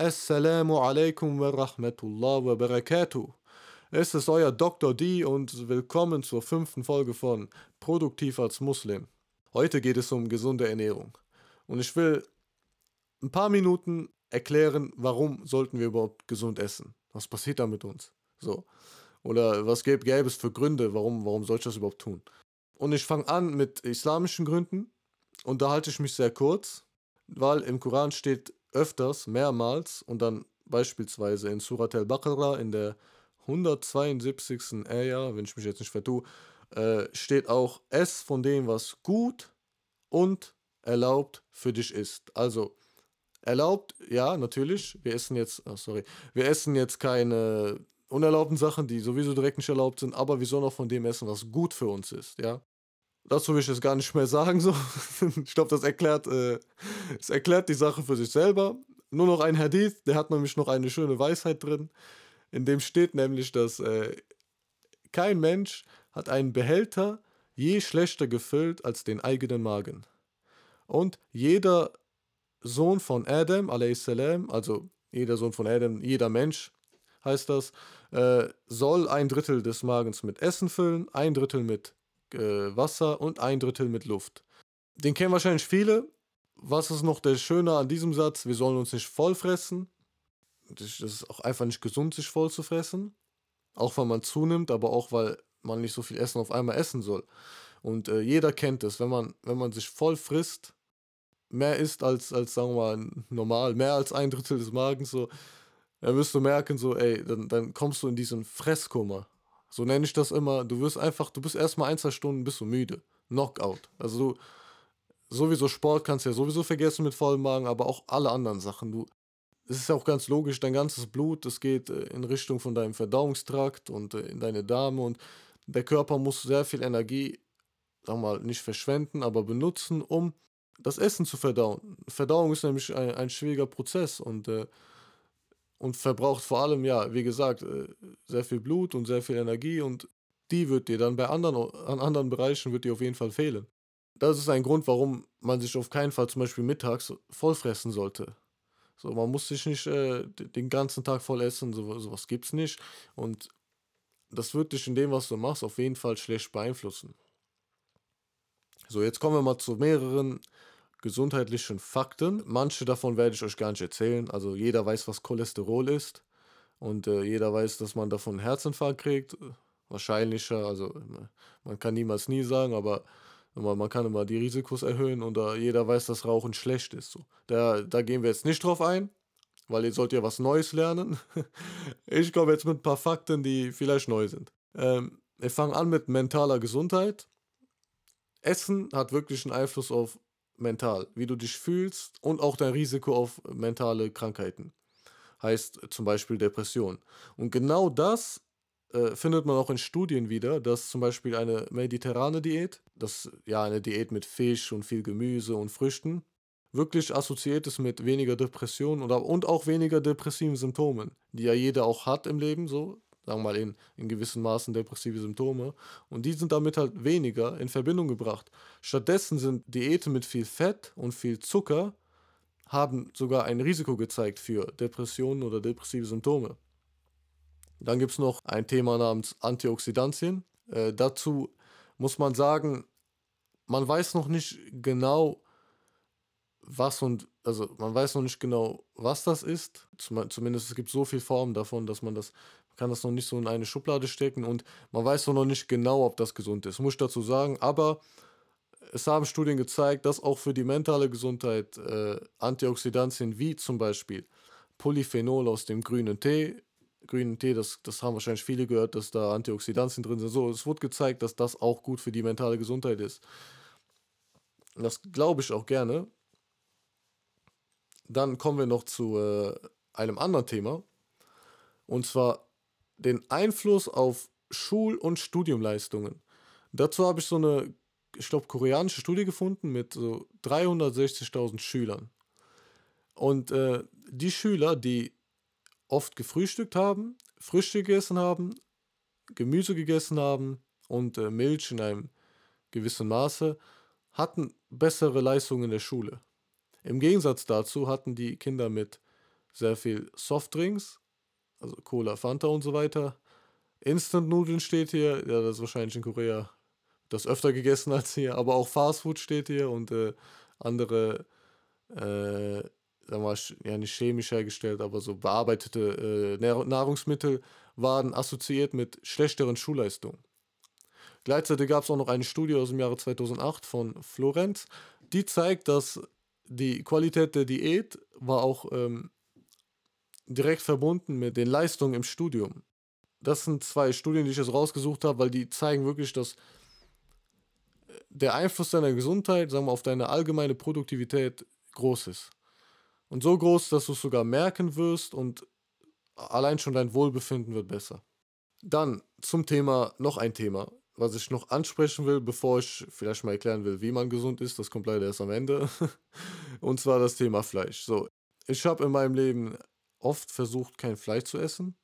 Assalamu alaikum wa rahmatullah wa barakatuh. Es ist euer Dr. D und willkommen zur fünften Folge von Produktiv als Muslim. Heute geht es um gesunde Ernährung. Und ich will ein paar Minuten erklären, warum sollten wir überhaupt gesund essen. Was passiert da mit uns? So. Oder was gäbe, gäbe es für Gründe, warum, warum soll ich das überhaupt tun? Und ich fange an mit islamischen Gründen und da halte ich mich sehr kurz, weil im Koran steht öfters, mehrmals und dann beispielsweise in Surat al-Baqarah in der 172. Ayah, wenn ich mich jetzt nicht vertue, äh, steht auch es von dem, was gut und erlaubt für dich ist. Also erlaubt, ja, natürlich. Wir essen jetzt, oh, sorry, wir essen jetzt keine unerlaubten Sachen, die sowieso direkt nicht erlaubt sind, aber wir sollen auch von dem essen, was gut für uns ist, ja. Dazu will ich jetzt gar nicht mehr sagen, so. ich glaube, das erklärt, äh, das erklärt die Sache für sich selber. Nur noch ein Hadith, der hat nämlich noch eine schöne Weisheit drin. In dem steht nämlich, dass äh, kein Mensch hat einen Behälter je schlechter gefüllt als den eigenen Magen. Und jeder Sohn von Adam, also jeder Sohn von Adam, jeder Mensch, heißt das, äh, soll ein Drittel des Magens mit Essen füllen, ein Drittel mit äh, Wasser und ein Drittel mit Luft. Den kennen wahrscheinlich viele. Was ist noch der Schöne an diesem Satz? Wir sollen uns nicht voll fressen. Das ist auch einfach nicht gesund, sich voll zu fressen. Auch weil man zunimmt, aber auch weil man nicht so viel Essen auf einmal essen soll. Und äh, jeder kennt es, wenn man, wenn man sich voll frisst, mehr isst als, als, sagen wir mal, normal, mehr als ein Drittel des Magens, so, dann wirst du merken, so, ey, dann, dann kommst du in diesen Fresskummer. So nenne ich das immer. Du wirst einfach, du bist erstmal ein, zwei Stunden bist du müde. Knockout. Also du, sowieso Sport kannst du ja sowieso vergessen mit vollem Magen, aber auch alle anderen Sachen. Du, es ist ja auch ganz logisch, dein ganzes Blut, das geht äh, in Richtung von deinem Verdauungstrakt und äh, in deine Darme und der Körper muss sehr viel Energie, sag mal, nicht verschwenden, aber benutzen, um das Essen zu verdauen. Verdauung ist nämlich ein, ein schwieriger Prozess und äh, und verbraucht vor allem, ja, wie gesagt, äh, sehr viel Blut und sehr viel Energie und die wird dir dann bei anderen, an anderen Bereichen wird dir auf jeden Fall fehlen. Das ist ein Grund, warum man sich auf keinen Fall zum Beispiel mittags vollfressen sollte. So, man muss sich nicht äh, den ganzen Tag voll essen, so, sowas gibt's nicht. Und das wird dich in dem, was du machst, auf jeden Fall schlecht beeinflussen. So, jetzt kommen wir mal zu mehreren gesundheitlichen Fakten. Manche davon werde ich euch gar nicht erzählen. Also jeder weiß, was Cholesterol ist. Und äh, jeder weiß, dass man davon einen Herzinfarkt kriegt. Wahrscheinlicher, also man kann niemals nie sagen, aber man kann immer die Risikos erhöhen und uh, jeder weiß, dass Rauchen schlecht ist. So. Da, da gehen wir jetzt nicht drauf ein, weil ihr sollt ja was Neues lernen. ich komme jetzt mit ein paar Fakten, die vielleicht neu sind. Ähm, wir fangen an mit mentaler Gesundheit. Essen hat wirklich einen Einfluss auf mental, wie du dich fühlst und auch dein Risiko auf mentale Krankheiten. Heißt zum Beispiel Depression. Und genau das äh, findet man auch in Studien wieder, dass zum Beispiel eine mediterrane Diät, das ja eine Diät mit Fisch und viel Gemüse und Früchten, wirklich assoziiert ist mit weniger Depressionen und, und auch weniger depressiven Symptomen, die ja jeder auch hat im Leben, so sagen wir mal in, in gewissen Maßen depressive Symptome. Und die sind damit halt weniger in Verbindung gebracht. Stattdessen sind Diäten mit viel Fett und viel Zucker haben sogar ein Risiko gezeigt für Depressionen oder depressive Symptome. Dann gibt es noch ein Thema namens Antioxidantien. Äh, dazu muss man sagen, man weiß noch nicht genau, was und also man weiß noch nicht genau, was das ist. Zumindest es gibt so viele Formen davon, dass man das kann das noch nicht so in eine Schublade stecken und man weiß noch nicht genau, ob das gesund ist, muss ich dazu sagen. Aber es haben Studien gezeigt, dass auch für die mentale Gesundheit äh, Antioxidantien wie zum Beispiel Polyphenol aus dem grünen Tee, grünen Tee, das, das haben wahrscheinlich viele gehört, dass da Antioxidantien drin sind. So, es wurde gezeigt, dass das auch gut für die mentale Gesundheit ist. Das glaube ich auch gerne. Dann kommen wir noch zu äh, einem anderen Thema. Und zwar den Einfluss auf Schul- und Studiumleistungen. Dazu habe ich so eine, ich glaube, koreanische Studie gefunden mit so 360.000 Schülern. Und äh, die Schüler, die oft gefrühstückt haben, Früchte gegessen haben, Gemüse gegessen haben und äh, Milch in einem gewissen Maße, hatten bessere Leistungen in der Schule. Im Gegensatz dazu hatten die Kinder mit sehr viel Softdrinks, also Cola, Fanta und so weiter. Instant-Nudeln steht hier, ja, das ist wahrscheinlich in Korea das öfter gegessen als hier, aber auch Fastfood steht hier und äh, andere, äh, wir, ja nicht chemisch hergestellt, aber so bearbeitete äh, Nahrungsmittel waren assoziiert mit schlechteren Schulleistungen. Gleichzeitig gab es auch noch eine Studie aus dem Jahre 2008 von Florenz, die zeigt, dass die Qualität der Diät war auch ähm, direkt verbunden mit den Leistungen im Studium. Das sind zwei Studien, die ich jetzt rausgesucht habe, weil die zeigen wirklich, dass der Einfluss deiner Gesundheit, sagen wir, auf deine allgemeine Produktivität groß ist. Und so groß, dass du es sogar merken wirst und allein schon dein Wohlbefinden wird besser. Dann zum Thema, noch ein Thema, was ich noch ansprechen will, bevor ich vielleicht mal erklären will, wie man gesund ist. Das kommt leider erst am Ende. Und zwar das Thema Fleisch. So, ich habe in meinem Leben oft versucht, kein Fleisch zu essen.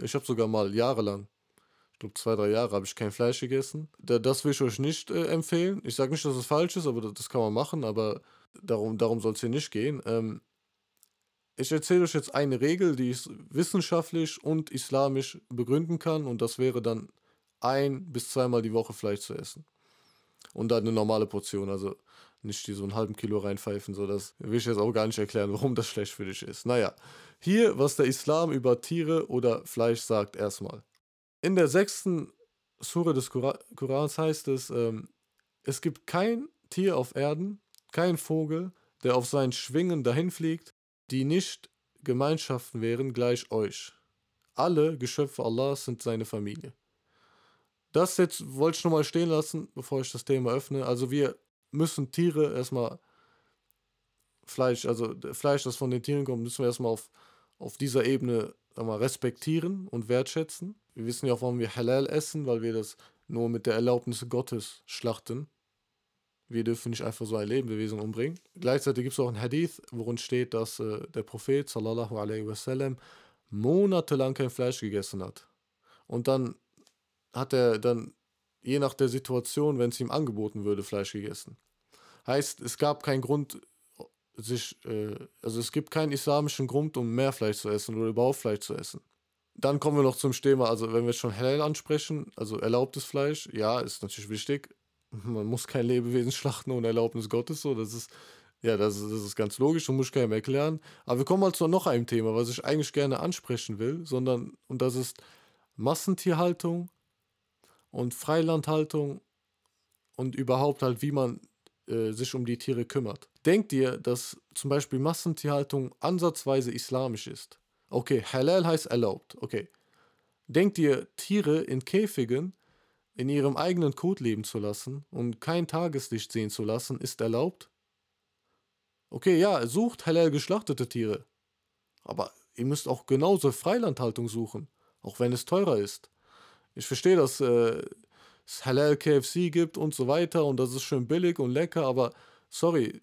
Ich habe sogar mal jahrelang glaube, zwei, drei Jahre habe ich kein Fleisch gegessen. Das will ich euch nicht äh, empfehlen. Ich sage nicht, dass es falsch ist, aber das kann man machen, aber darum, darum soll es hier nicht gehen. Ähm, ich erzähle euch jetzt eine Regel, die ich wissenschaftlich und islamisch begründen kann, und das wäre dann ein bis zweimal die Woche Fleisch zu essen. Und dann eine normale Portion, also nicht die so einen halben Kilo reinpfeifen, so das will ich jetzt auch gar nicht erklären, warum das schlecht für dich ist. Naja, hier, was der Islam über Tiere oder Fleisch sagt, erstmal. In der sechsten Sure des Korans heißt es, ähm, es gibt kein Tier auf Erden, kein Vogel, der auf seinen Schwingen dahinfliegt, die nicht Gemeinschaften wären gleich euch. Alle Geschöpfe Allahs sind seine Familie. Das jetzt wollte ich nochmal stehen lassen, bevor ich das Thema öffne. Also wir müssen Tiere erstmal Fleisch, also Fleisch, das von den Tieren kommt, müssen wir erstmal auf, auf dieser Ebene mal, respektieren und wertschätzen. Wir wissen ja auch, warum wir Halal essen, weil wir das nur mit der Erlaubnis Gottes schlachten. Wir dürfen nicht einfach so ein Lebewesen umbringen. Gleichzeitig gibt es auch ein Hadith, worin steht, dass äh, der Prophet sallallahu alaihi wasallam monatelang kein Fleisch gegessen hat. Und dann hat er dann, je nach der Situation, wenn es ihm angeboten würde, Fleisch gegessen. Heißt, es gab keinen Grund, sich, äh, also es gibt keinen islamischen Grund, um mehr Fleisch zu essen oder überhaupt Fleisch zu essen. Dann kommen wir noch zum Thema, also wenn wir schon Halal ansprechen, also erlaubtes Fleisch, ja, ist natürlich wichtig. Man muss kein Lebewesen schlachten ohne Erlaubnis Gottes, so, das ist, ja, das, ist, das ist ganz logisch und muss ich keinem erklären. Aber wir kommen mal zu noch einem Thema, was ich eigentlich gerne ansprechen will, sondern, und das ist Massentierhaltung und Freilandhaltung und überhaupt halt, wie man äh, sich um die Tiere kümmert. Denkt ihr, dass zum Beispiel Massentierhaltung ansatzweise islamisch ist? Okay, halal heißt erlaubt. Okay. Denkt ihr, Tiere in Käfigen in ihrem eigenen Kot leben zu lassen und kein Tageslicht sehen zu lassen, ist erlaubt? Okay, ja, sucht halal geschlachtete Tiere. Aber ihr müsst auch genauso Freilandhaltung suchen, auch wenn es teurer ist. Ich verstehe, dass äh, es Halal KFC gibt und so weiter und das ist schön billig und lecker, aber sorry,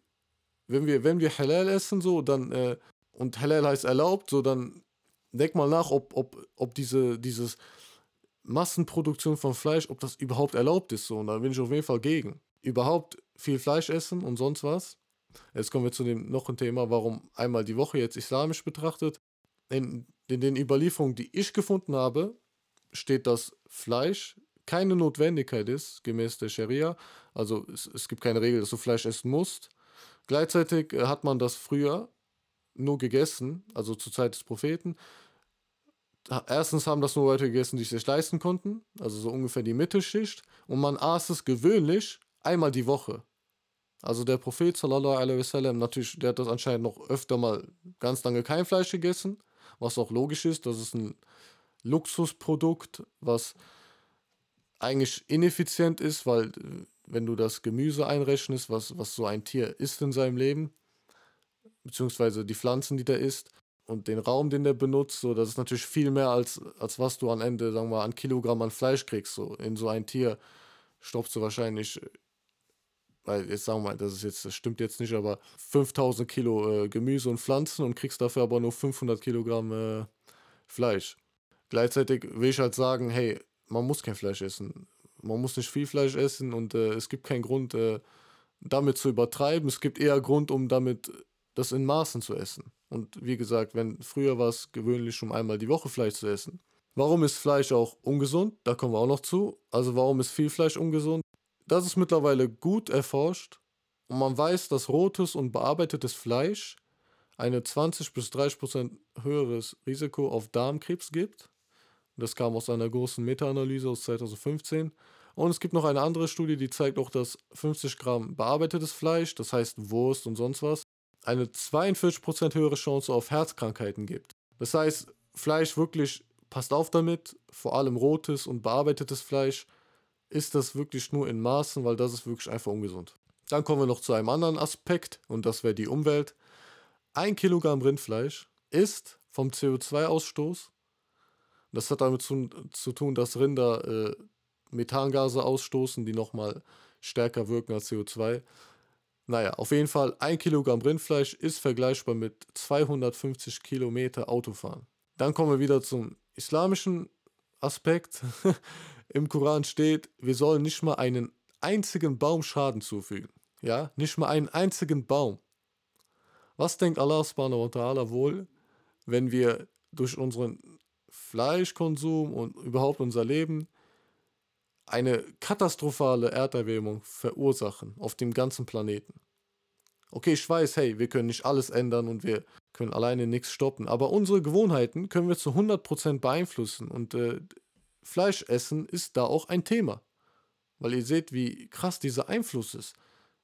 wenn wir, wenn wir Halal essen, so, dann, äh, und Halal heißt erlaubt, so, dann denk mal nach, ob, ob, ob diese, dieses Massenproduktion von Fleisch, ob das überhaupt erlaubt ist, so, und da bin ich auf jeden Fall gegen. Überhaupt viel Fleisch essen und sonst was. Jetzt kommen wir zu dem noch ein Thema, warum einmal die Woche jetzt islamisch betrachtet. In, in den Überlieferungen, die ich gefunden habe, steht, dass Fleisch keine Notwendigkeit ist, gemäß der Scharia. Also es, es gibt keine Regel, dass du Fleisch essen musst. Gleichzeitig äh, hat man das früher nur gegessen, also zur Zeit des Propheten. Erstens haben das nur Leute gegessen, die es sich leisten konnten, also so ungefähr die Mittelschicht. Und man aß es gewöhnlich einmal die Woche. Also der Prophet, sallallahu alaihi wasallam, natürlich, der hat das anscheinend noch öfter mal ganz lange kein Fleisch gegessen, was auch logisch ist. Das ist ein Luxusprodukt, was eigentlich ineffizient ist, weil äh, wenn du das Gemüse einrechnest, was, was so ein Tier isst in seinem Leben, beziehungsweise die Pflanzen, die der isst und den Raum, den der benutzt, so, das ist natürlich viel mehr als, als was du am Ende, sagen wir an Kilogramm an Fleisch kriegst. So. In so ein Tier stopfst du wahrscheinlich, weil jetzt sagen wir das ist jetzt, das stimmt jetzt nicht, aber 5000 Kilo äh, Gemüse und Pflanzen und kriegst dafür aber nur 500 Kilogramm äh, Fleisch. Gleichzeitig will ich halt sagen, hey, man muss kein Fleisch essen. Man muss nicht viel Fleisch essen und äh, es gibt keinen Grund, äh, damit zu übertreiben. Es gibt eher Grund, um damit das in Maßen zu essen. Und wie gesagt, wenn früher war es gewöhnlich, um einmal die Woche Fleisch zu essen. Warum ist Fleisch auch ungesund? Da kommen wir auch noch zu. Also warum ist viel Fleisch ungesund? Das ist mittlerweile gut erforscht und man weiß, dass rotes und bearbeitetes Fleisch eine 20 bis 30 Prozent höheres Risiko auf Darmkrebs gibt. Das kam aus einer großen Meta-Analyse aus 2015. Und es gibt noch eine andere Studie, die zeigt auch, dass 50 Gramm bearbeitetes Fleisch, das heißt Wurst und sonst was, eine 42% höhere Chance auf Herzkrankheiten gibt. Das heißt, Fleisch wirklich, passt auf damit, vor allem rotes und bearbeitetes Fleisch, ist das wirklich nur in Maßen, weil das ist wirklich einfach ungesund. Dann kommen wir noch zu einem anderen Aspekt und das wäre die Umwelt. Ein Kilogramm Rindfleisch ist vom CO2-Ausstoß, das hat damit zu, zu tun, dass Rinder äh, Methangase ausstoßen, die nochmal stärker wirken als CO2. Naja, auf jeden Fall, ein Kilogramm Rindfleisch ist vergleichbar mit 250 Kilometer Autofahren. Dann kommen wir wieder zum islamischen Aspekt. Im Koran steht, wir sollen nicht mal einen einzigen Baum Schaden zufügen. Ja, nicht mal einen einzigen Baum. Was denkt Allah subhanahu wa ta'ala wohl, wenn wir durch unseren Fleischkonsum und überhaupt unser Leben eine katastrophale Erderwärmung verursachen auf dem ganzen Planeten. Okay, ich weiß, hey, wir können nicht alles ändern und wir können alleine nichts stoppen, aber unsere Gewohnheiten können wir zu 100% beeinflussen und äh, Fleisch essen ist da auch ein Thema. Weil ihr seht, wie krass dieser Einfluss ist.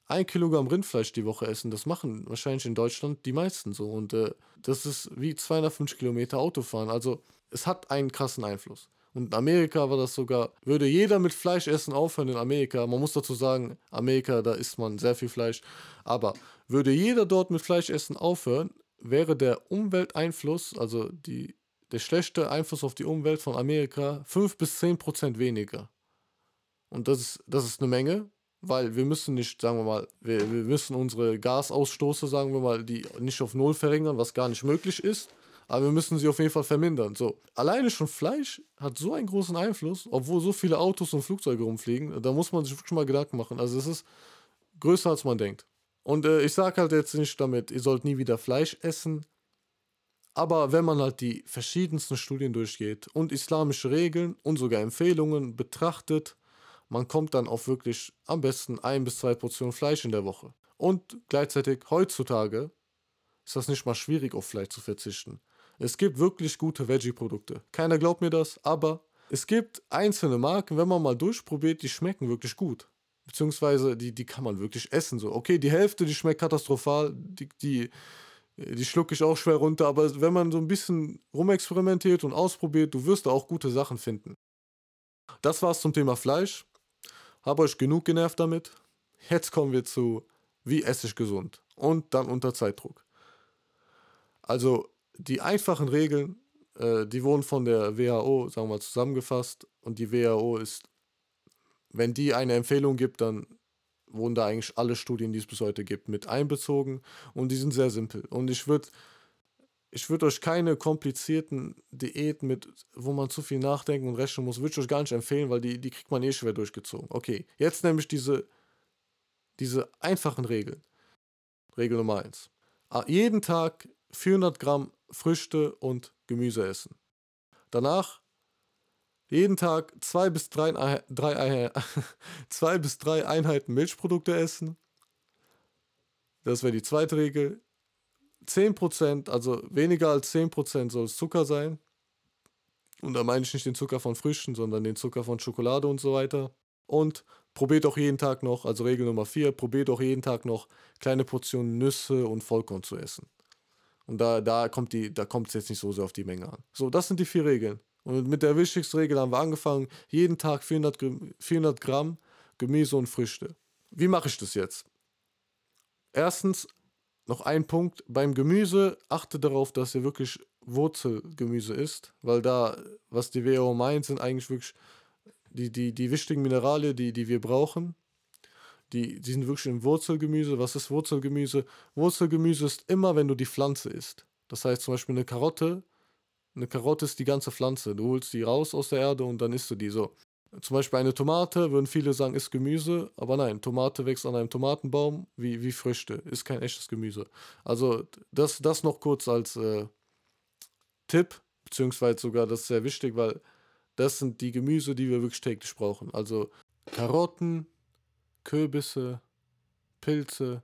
Ein Kilogramm Rindfleisch die Woche essen, das machen wahrscheinlich in Deutschland die meisten so. Und äh, das ist wie 250 Kilometer Autofahren. Also es hat einen krassen Einfluss. Und in Amerika war das sogar, würde jeder mit Fleisch essen aufhören in Amerika. Man muss dazu sagen, Amerika, da isst man sehr viel Fleisch. Aber würde jeder dort mit Fleisch essen aufhören, wäre der Umwelteinfluss, also die, der schlechte Einfluss auf die Umwelt von Amerika 5 bis 10 Prozent weniger. Und das ist, das ist eine Menge, weil wir müssen nicht, sagen wir mal, wir, wir müssen unsere Gasausstoße, sagen wir mal, die nicht auf Null verringern, was gar nicht möglich ist aber wir müssen sie auf jeden Fall vermindern. So, alleine schon Fleisch hat so einen großen Einfluss, obwohl so viele Autos und Flugzeuge rumfliegen. Da muss man sich wirklich mal Gedanken machen. Also es ist größer als man denkt. Und äh, ich sage halt jetzt nicht damit, ihr sollt nie wieder Fleisch essen. Aber wenn man halt die verschiedensten Studien durchgeht und islamische Regeln und sogar Empfehlungen betrachtet, man kommt dann auf wirklich am besten ein bis zwei Portionen Fleisch in der Woche. Und gleichzeitig heutzutage ist das nicht mal schwierig, auf Fleisch zu verzichten. Es gibt wirklich gute Veggie-Produkte. Keiner glaubt mir das, aber es gibt einzelne Marken, wenn man mal durchprobiert, die schmecken wirklich gut. Beziehungsweise die, die kann man wirklich essen. So, okay, die Hälfte, die schmeckt katastrophal, die, die, die schlucke ich auch schwer runter, aber wenn man so ein bisschen rumexperimentiert und ausprobiert, du wirst da auch gute Sachen finden. Das war's zum Thema Fleisch. Habe euch genug genervt damit. Jetzt kommen wir zu, wie esse ich gesund und dann unter Zeitdruck. Also die einfachen Regeln, äh, die wurden von der WHO, sagen wir mal, zusammengefasst. Und die WHO ist, wenn die eine Empfehlung gibt, dann wurden da eigentlich alle Studien, die es bis heute gibt, mit einbezogen. Und die sind sehr simpel. Und ich würde ich würde euch keine komplizierten Diäten mit, wo man zu viel nachdenken und rechnen muss, würde ich euch gar nicht empfehlen, weil die, die kriegt man eh schwer durchgezogen. Okay, jetzt nämlich diese, diese einfachen Regeln. Regel Nummer 1. Jeden Tag 400 Gramm Früchte und Gemüse essen. Danach jeden Tag zwei bis drei, drei, zwei bis drei Einheiten Milchprodukte essen. Das wäre die zweite Regel. 10%, also weniger als 10% soll es Zucker sein. Und da meine ich nicht den Zucker von Früchten, sondern den Zucker von Schokolade und so weiter. Und probiert auch jeden Tag noch, also Regel Nummer 4, probiert auch jeden Tag noch kleine Portionen Nüsse und Vollkorn zu essen. Und da, da kommt die, da kommt es jetzt nicht so sehr auf die Menge an. So, das sind die vier Regeln. Und mit der wichtigsten Regel haben wir angefangen, jeden Tag 400, 400 Gramm Gemüse und Früchte. Wie mache ich das jetzt? Erstens, noch ein Punkt, beim Gemüse achte darauf, dass ihr wirklich Wurzelgemüse isst, weil da, was die WHO meint, sind eigentlich wirklich die, die, die wichtigen Mineralien, die, die wir brauchen. Die, die sind wirklich im Wurzelgemüse. Was ist Wurzelgemüse? Wurzelgemüse ist immer, wenn du die Pflanze isst. Das heißt zum Beispiel eine Karotte. Eine Karotte ist die ganze Pflanze. Du holst die raus aus der Erde und dann isst du die so. Zum Beispiel eine Tomate, würden viele sagen, ist Gemüse, aber nein, Tomate wächst an einem Tomatenbaum wie, wie Früchte, ist kein echtes Gemüse. Also das, das noch kurz als äh, Tipp, beziehungsweise sogar das ist sehr wichtig, weil das sind die Gemüse, die wir wirklich täglich brauchen. Also Karotten, Kürbisse, Pilze,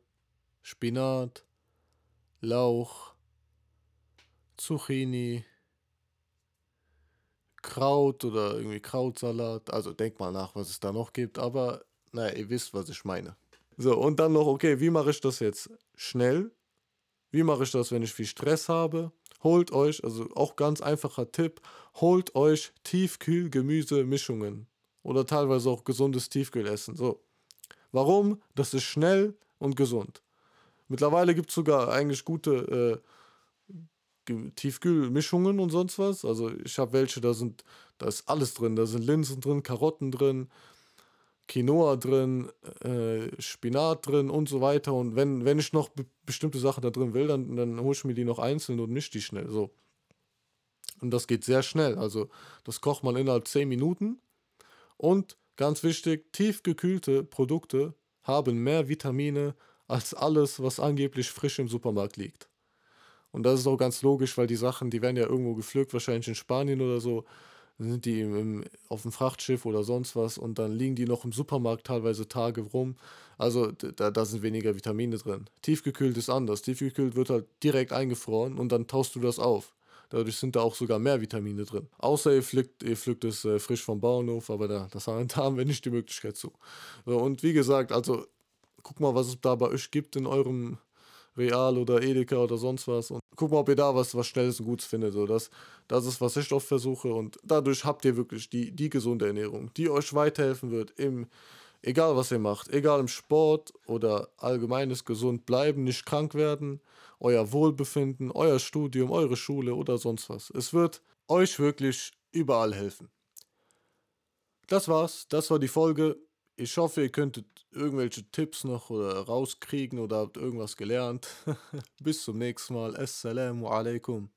Spinat, Lauch, Zucchini, Kraut oder irgendwie Krautsalat. Also denk mal nach, was es da noch gibt, aber naja, ihr wisst, was ich meine. So, und dann noch, okay, wie mache ich das jetzt schnell? Wie mache ich das, wenn ich viel Stress habe? Holt euch, also auch ganz einfacher Tipp, holt euch Tiefkühl-Gemüse-Mischungen oder teilweise auch gesundes Tiefkühlessen. So. Warum? Das ist schnell und gesund. Mittlerweile gibt es sogar eigentlich gute äh, Tiefkühlmischungen und sonst was. Also ich habe welche, da sind, da ist alles drin. Da sind Linsen drin, Karotten drin, Quinoa drin, äh, Spinat drin und so weiter. Und wenn, wenn ich noch be bestimmte Sachen da drin will, dann, dann hole ich mir die noch einzeln und mische die schnell. So. Und das geht sehr schnell. Also das kocht man innerhalb 10 Minuten. Und ganz wichtig, tiefgekühlte Produkte haben mehr Vitamine als alles, was angeblich frisch im Supermarkt liegt. Und das ist auch ganz logisch, weil die Sachen, die werden ja irgendwo gepflückt, wahrscheinlich in Spanien oder so sind die im, auf dem Frachtschiff oder sonst was und dann liegen die noch im Supermarkt teilweise Tage rum. Also da, da sind weniger Vitamine drin. Tiefgekühlt ist anders. Tiefgekühlt wird halt direkt eingefroren und dann taust du das auf. Dadurch sind da auch sogar mehr Vitamine drin. Außer ihr pflückt, ihr pflückt es äh, frisch vom Bauernhof, aber da, das haben, da haben wir nicht die Möglichkeit zu. So, und wie gesagt, also guck mal, was es da bei euch gibt in eurem Real oder Edeka oder sonst was. Und guck mal, ob ihr da was, was Schnelles und Gutes findet. So, das, das ist, was ich oft versuche. Und dadurch habt ihr wirklich die, die gesunde Ernährung, die euch weiterhelfen wird, im, egal was ihr macht, egal im Sport oder allgemeines gesund bleiben, nicht krank werden, euer Wohlbefinden, euer Studium, eure Schule oder sonst was. Es wird euch wirklich überall helfen. Das war's, das war die Folge. Ich hoffe, ihr könntet irgendwelche Tipps noch oder rauskriegen oder habt irgendwas gelernt. Bis zum nächsten Mal. Assalamu alaikum.